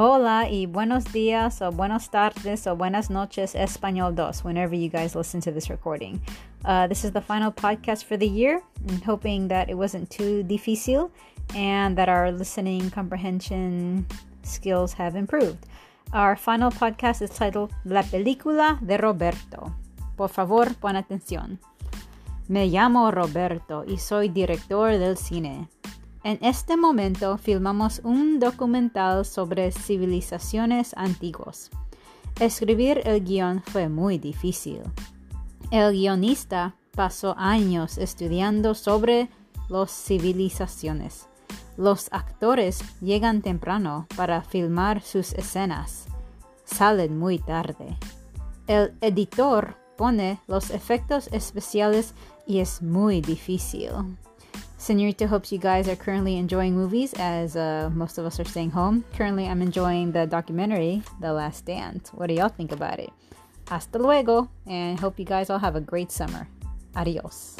Hola y buenos días o buenos tardes o buenas noches Español 2 whenever you guys listen to this recording. Uh, this is the final podcast for the year. I'm hoping that it wasn't too difícil and that our listening comprehension skills have improved. Our final podcast is titled La película de Roberto. Por favor, pon atención. Me llamo Roberto y soy director del cine. En este momento filmamos un documental sobre civilizaciones antiguas. Escribir el guion fue muy difícil. El guionista pasó años estudiando sobre las civilizaciones. Los actores llegan temprano para filmar sus escenas. Salen muy tarde. El editor pone los efectos especiales y es muy difícil. Senorita hopes you guys are currently enjoying movies as uh, most of us are staying home. Currently, I'm enjoying the documentary, The Last Dance. What do y'all think about it? Hasta luego, and hope you guys all have a great summer. Adios.